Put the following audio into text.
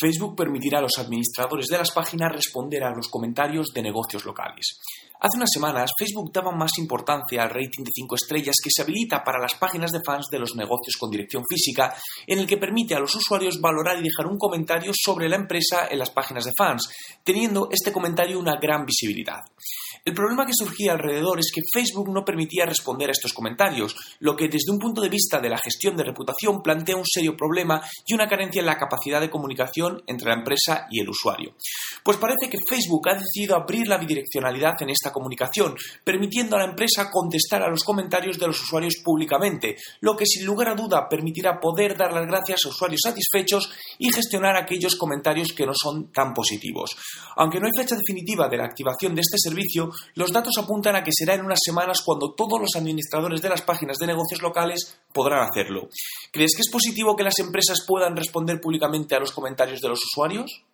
Facebook permitirá a los administradores de las páginas responder a los comentarios de negocios locales. Hace unas semanas, Facebook daba más importancia al rating de 5 estrellas que se habilita para las páginas de fans de los negocios con dirección física, en el que permite a los usuarios valorar y dejar un comentario sobre la empresa en las páginas de fans, teniendo este comentario una gran visibilidad. El problema que surgía alrededor es que Facebook no permitía responder a estos comentarios, lo que desde un punto de vista de la gestión de reputación plantea un serio problema y una carencia en la capacidad de comunicación entre la empresa y el usuario. Pues parece que Facebook ha decidido abrir la bidireccionalidad en esta comunicación, permitiendo a la empresa contestar a los comentarios de los usuarios públicamente, lo que sin lugar a duda permitirá poder dar las gracias a usuarios satisfechos y gestionar aquellos comentarios que no son tan positivos. Aunque no hay fecha definitiva de la activación de este servicio, los datos apuntan a que será en unas semanas cuando todos los administradores de las páginas de negocios locales podrán hacerlo. ¿Crees que es positivo que las empresas puedan responder públicamente a los comentarios de los usuarios?